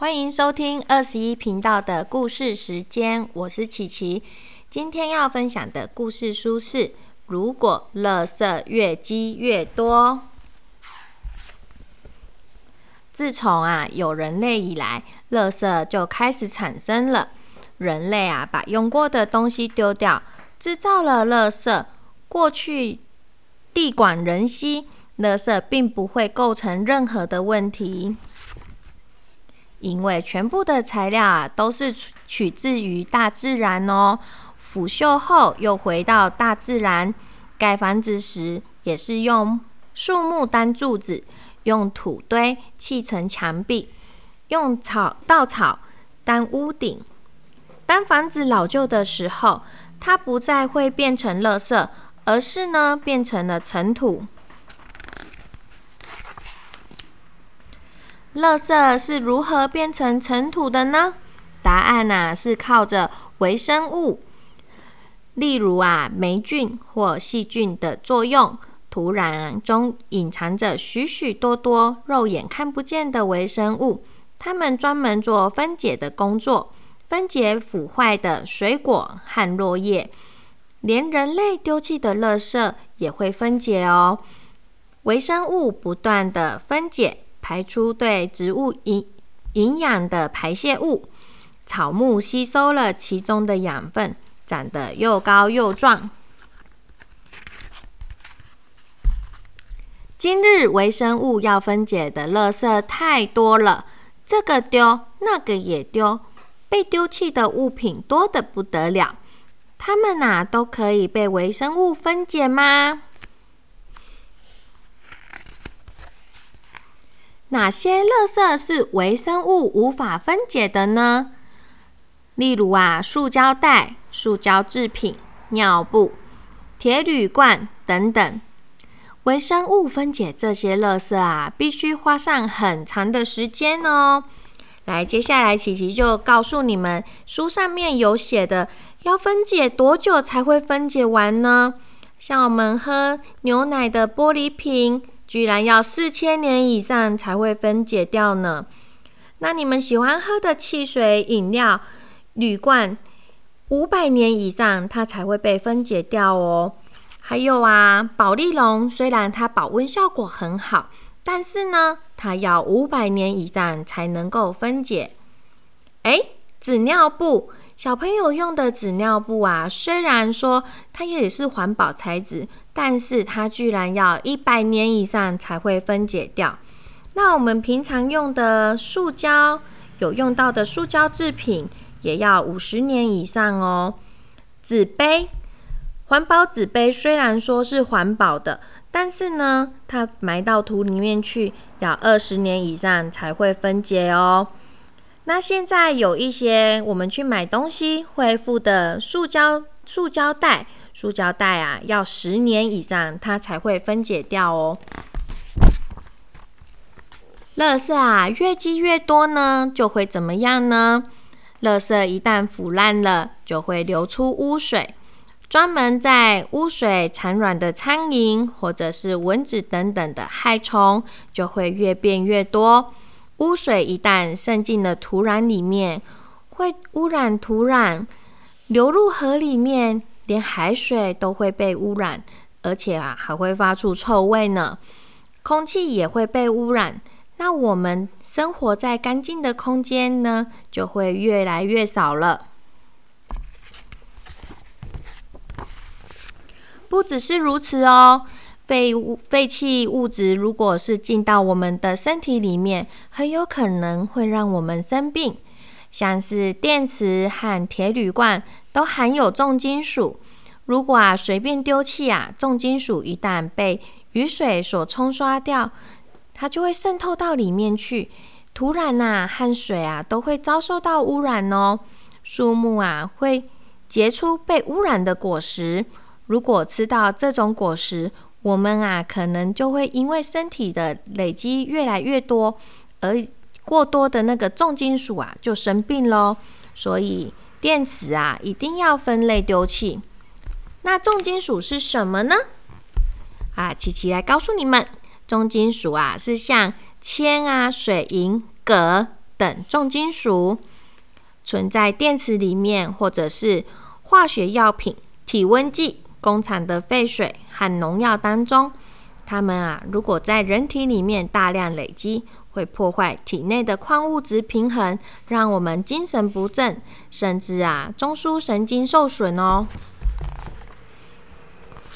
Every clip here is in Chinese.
欢迎收听二十一频道的故事时间，我是琪琪。今天要分享的故事书是《如果垃圾越积越多》。自从啊有人类以来，垃圾就开始产生了。人类啊把用过的东西丢掉，制造了垃圾。过去地广人稀，垃圾并不会构成任何的问题。因为全部的材料啊都是取自于大自然哦，腐朽后又回到大自然。盖房子时也是用树木当柱子，用土堆砌成墙壁，用草稻草当屋顶。当房子老旧的时候，它不再会变成垃圾，而是呢变成了尘土。垃圾是如何变成尘土的呢？答案呐是靠着微生物，例如啊霉菌或细菌的作用。土壤中隐藏着许许多多肉眼看不见的微生物，它们专门做分解的工作，分解腐坏的水果和落叶，连人类丢弃的垃圾也会分解哦。微生物不断的分解。排出对植物营营养的排泄物，草木吸收了其中的养分，长得又高又壮。今日微生物要分解的垃圾太多了，这个丢，那个也丢，被丢弃的物品多得不得了。它们呐，都可以被微生物分解吗？哪些垃圾是微生物无法分解的呢？例如啊，塑胶袋、塑胶制品、尿布、铁铝罐等等。微生物分解这些垃圾啊，必须花上很长的时间哦。来，接下来琪琪就告诉你们，书上面有写的，要分解多久才会分解完呢？像我们喝牛奶的玻璃瓶。居然要四千年以上才会分解掉呢？那你们喜欢喝的汽水饮料铝罐，五百年以上它才会被分解掉哦。还有啊，保利龙虽然它保温效果很好，但是呢，它要五百年以上才能够分解。哎，纸尿布。小朋友用的纸尿布啊，虽然说它也是环保材质，但是它居然要一百年以上才会分解掉。那我们平常用的塑胶，有用到的塑胶制品，也要五十年以上哦。纸杯，环保纸杯虽然说是环保的，但是呢，它埋到土里面去，要二十年以上才会分解哦。那现在有一些我们去买东西会附的塑胶塑胶袋，塑胶袋啊，要十年以上它才会分解掉哦。垃圾啊，越积越多呢，就会怎么样呢？垃圾一旦腐烂了，就会流出污水，专门在污水产卵的苍蝇或者是蚊子等等的害虫，就会越变越多。污水一旦渗进了土壤里面，会污染土壤，流入河里面，连海水都会被污染，而且啊还会发出臭味呢。空气也会被污染，那我们生活在干净的空间呢，就会越来越少了。不只是如此哦。废物、废弃物质，如果是进到我们的身体里面，很有可能会让我们生病。像是电池和铁铝罐都含有重金属，如果啊随便丢弃啊，重金属一旦被雨水所冲刷掉，它就会渗透到里面去，土壤呐和水啊都会遭受到污染哦。树木啊会结出被污染的果实，如果吃到这种果实，我们啊，可能就会因为身体的累积越来越多，而过多的那个重金属啊，就生病喽。所以电池啊，一定要分类丢弃。那重金属是什么呢？啊，琪琪来告诉你们，重金属啊，是像铅啊、水银、镉、等重金属，存在电池里面，或者是化学药品、体温计、工厂的废水和农药当中。它们啊，如果在人体里面大量累积，会破坏体内的矿物质平衡，让我们精神不振，甚至啊中枢神经受损哦。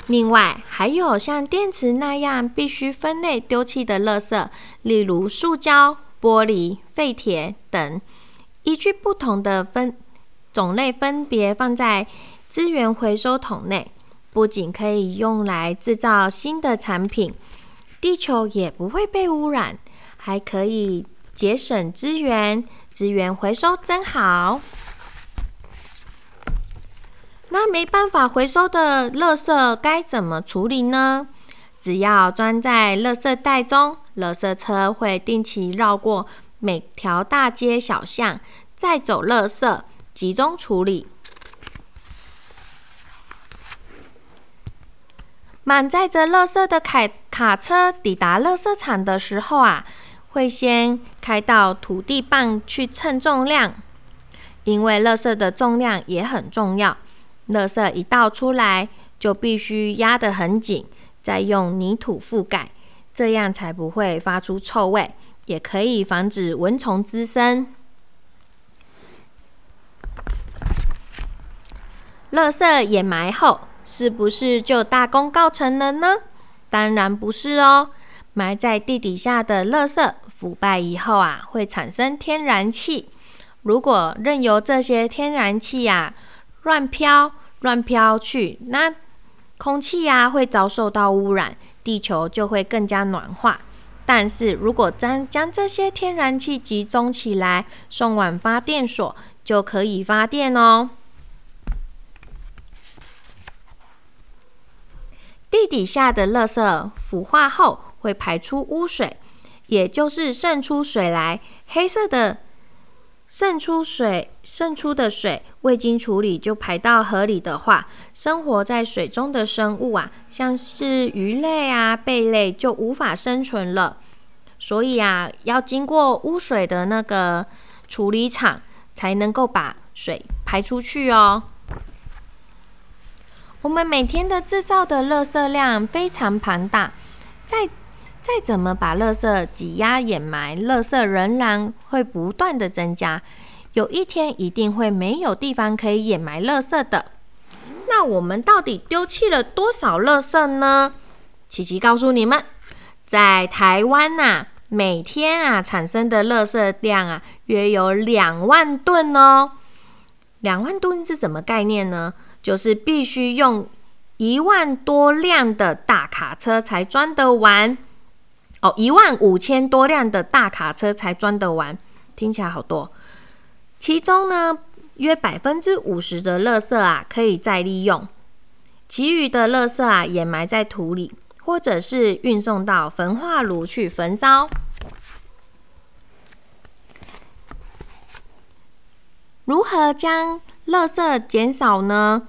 另外，还有像电池那样必须分类丢弃的垃圾，例如塑胶、玻璃、废铁等，依据不同的分种类分别放在资源回收桶内。不仅可以用来制造新的产品，地球也不会被污染，还可以节省资源，资源回收真好。那没办法回收的垃圾该怎么处理呢？只要装在垃圾袋中，垃圾车会定期绕过每条大街小巷，再走垃圾，集中处理。满载着垃圾的卡卡车抵达垃圾场的时候啊，会先开到土地棒去称重量，因为垃圾的重量也很重要。垃圾一倒出来，就必须压得很紧，再用泥土覆盖，这样才不会发出臭味，也可以防止蚊虫滋生。垃圾掩埋后。是不是就大功告成了呢？当然不是哦。埋在地底下的垃圾腐败以后啊，会产生天然气。如果任由这些天然气呀乱飘、乱飘去，那空气呀会遭受到污染，地球就会更加暖化。但是如果将将这些天然气集中起来，送往发电所，就可以发电哦。地底下的垃圾腐化后会排出污水，也就是渗出水来。黑色的渗出水渗出的水未经处理就排到河里的话，生活在水中的生物啊，像是鱼类啊、贝类就无法生存了。所以啊，要经过污水的那个处理厂，才能够把水排出去哦。我们每天的制造的垃圾量非常庞大，再再怎么把垃圾挤压掩埋，垃圾仍然会不断的增加。有一天一定会没有地方可以掩埋垃圾的。那我们到底丢弃了多少垃圾呢？琪琪告诉你们，在台湾呐，每天啊产生的垃圾量啊约有两万吨哦。两万吨是什么概念呢？就是必须用一万多辆的大卡车才装得完哦，一万五千多辆的大卡车才装得完，听起来好多。其中呢，约百分之五十的垃圾啊可以再利用，其余的垃圾啊掩埋在土里，或者是运送到焚化炉去焚烧。如何将垃圾减少呢？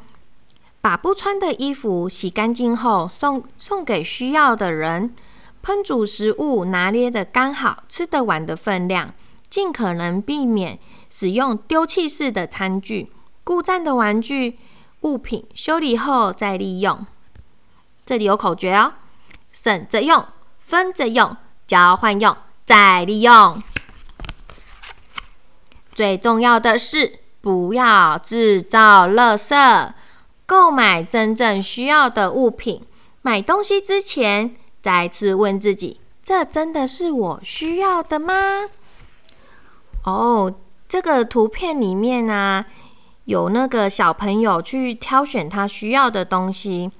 把不穿的衣服洗干净后送送给需要的人，烹煮食物拿捏的刚好，吃得完的分量，尽可能避免使用丢弃式的餐具、故障的玩具物品，修理后再利用。这里有口诀哦：省着用，分着用，交换用，再利用。最重要的是，不要制造垃圾。购买真正需要的物品，买东西之前再次问自己：这真的是我需要的吗？哦，这个图片里面呢，有那个小朋友去挑选他需要的东西。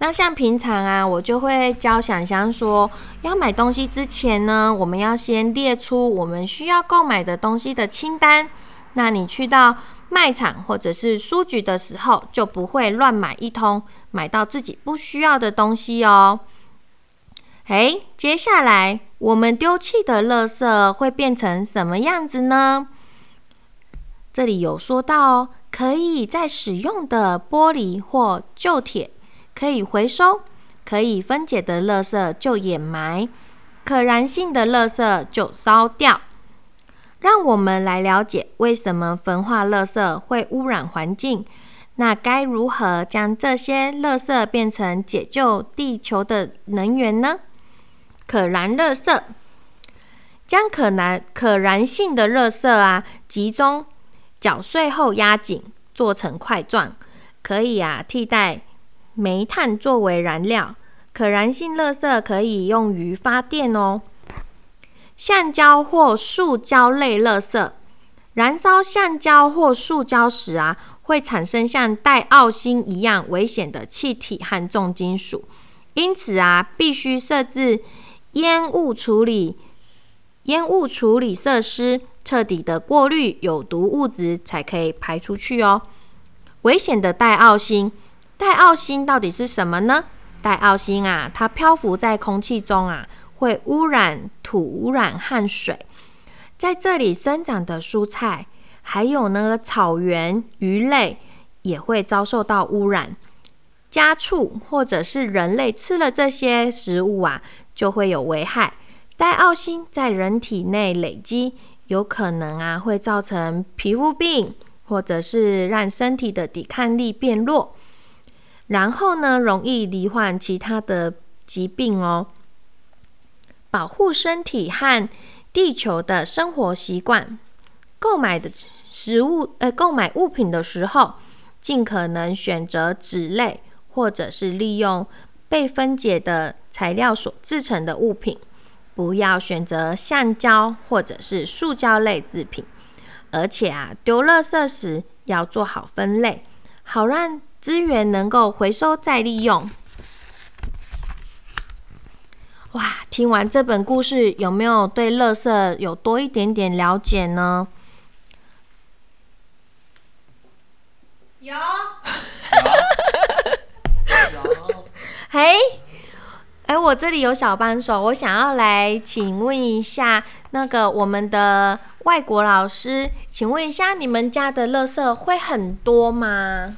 那像平常啊，我就会教想象说，要买东西之前呢，我们要先列出我们需要购买的东西的清单。那你去到卖场或者是书局的时候，就不会乱买一通，买到自己不需要的东西哦。诶，接下来我们丢弃的垃圾会变成什么样子呢？这里有说到哦，可以再使用的玻璃或旧铁可以回收，可以分解的垃圾就掩埋，可燃性的垃圾就烧掉。让我们来了解为什么焚化垃圾会污染环境。那该如何将这些垃圾变成解救地球的能源呢？可燃垃圾，将可燃可燃性的垃圾啊集中搅碎后压紧，做成块状，可以啊替代煤炭作为燃料。可燃性垃圾可以用于发电哦。橡胶或塑胶类垃圾，燃烧橡胶或塑胶时啊。会产生像带奥辛一样危险的气体和重金属，因此啊，必须设置烟雾处理烟雾处理设施，彻底的过滤有毒物质，才可以排出去哦。危险的带奥辛，带奥辛到底是什么呢？带奥辛啊，它漂浮在空气中啊，会污染土、污染和水，在这里生长的蔬菜。还有那个草原鱼类也会遭受到污染，家畜或者是人类吃了这些食物啊，就会有危害。戴奥辛在人体内累积，有可能啊会造成皮肤病，或者是让身体的抵抗力变弱，然后呢容易罹患其他的疾病哦。保护身体和地球的生活习惯。购买的食物，呃，购买物品的时候，尽可能选择纸类，或者是利用被分解的材料所制成的物品，不要选择橡胶或者是塑胶类制品。而且啊，丢垃圾时要做好分类，好让资源能够回收再利用。哇，听完这本故事，有没有对垃圾有多一点点了解呢？有，有，嘿，哎，我这里有小帮手，我想要来请问一下那个我们的外国老师，请问一下，你们家的垃圾会很多吗？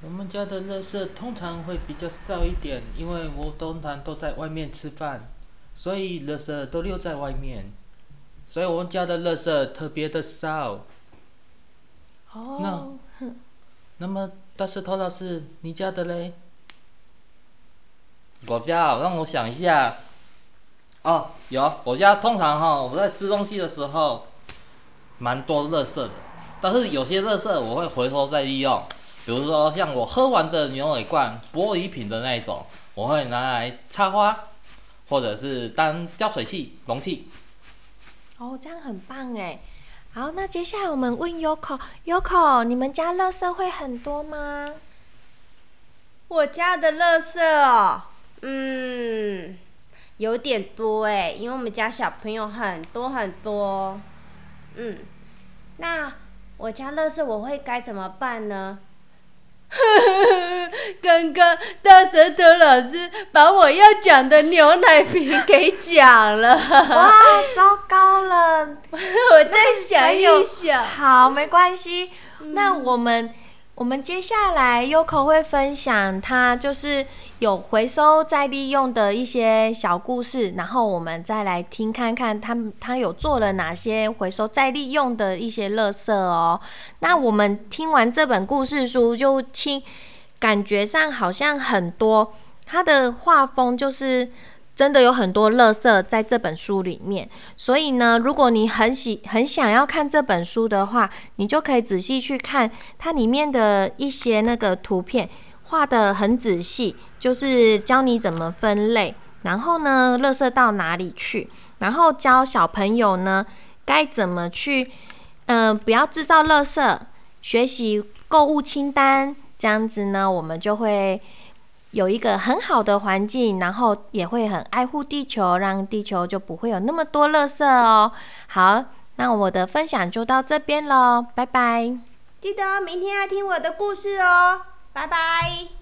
我们家的垃圾通常会比较少一点，因为我通常都在外面吃饭，所以垃圾都留在外面，所以我们家的垃圾特别的少。哦。那么大石头老师，你家的嘞？我家让我想一下。哦，有，我家通常哈，我在吃东西的时候，蛮多垃圾的。但是有些垃圾我会回收再利用，比如说像我喝完的牛奶罐、玻璃瓶的那一种，我会拿来插花，或者是当浇水器、容器。哦，这样很棒哎。好，那接下来我们问 Yoko，Yoko，你们家垃圾会很多吗？我家的垃圾哦，嗯，有点多哎，因为我们家小朋友很多很多，嗯，那我家垃圾我会该怎么办呢？刚刚大舌头老师把我要讲的牛奶瓶给讲了，哇，糟糕了！我再想一想。好，没关系。那我们。我们接下来 Yoko 会分享他就是有回收再利用的一些小故事，然后我们再来听看看他他有做了哪些回收再利用的一些垃圾哦。那我们听完这本故事书，就听感觉上好像很多，他的画风就是。真的有很多垃圾在这本书里面，所以呢，如果你很喜很想要看这本书的话，你就可以仔细去看它里面的一些那个图片，画的很仔细，就是教你怎么分类，然后呢，垃圾到哪里去，然后教小朋友呢该怎么去，嗯，不要制造垃圾，学习购物清单，这样子呢，我们就会。有一个很好的环境，然后也会很爱护地球，让地球就不会有那么多垃圾哦。好，那我的分享就到这边喽，拜拜！记得明天要听我的故事哦，拜拜。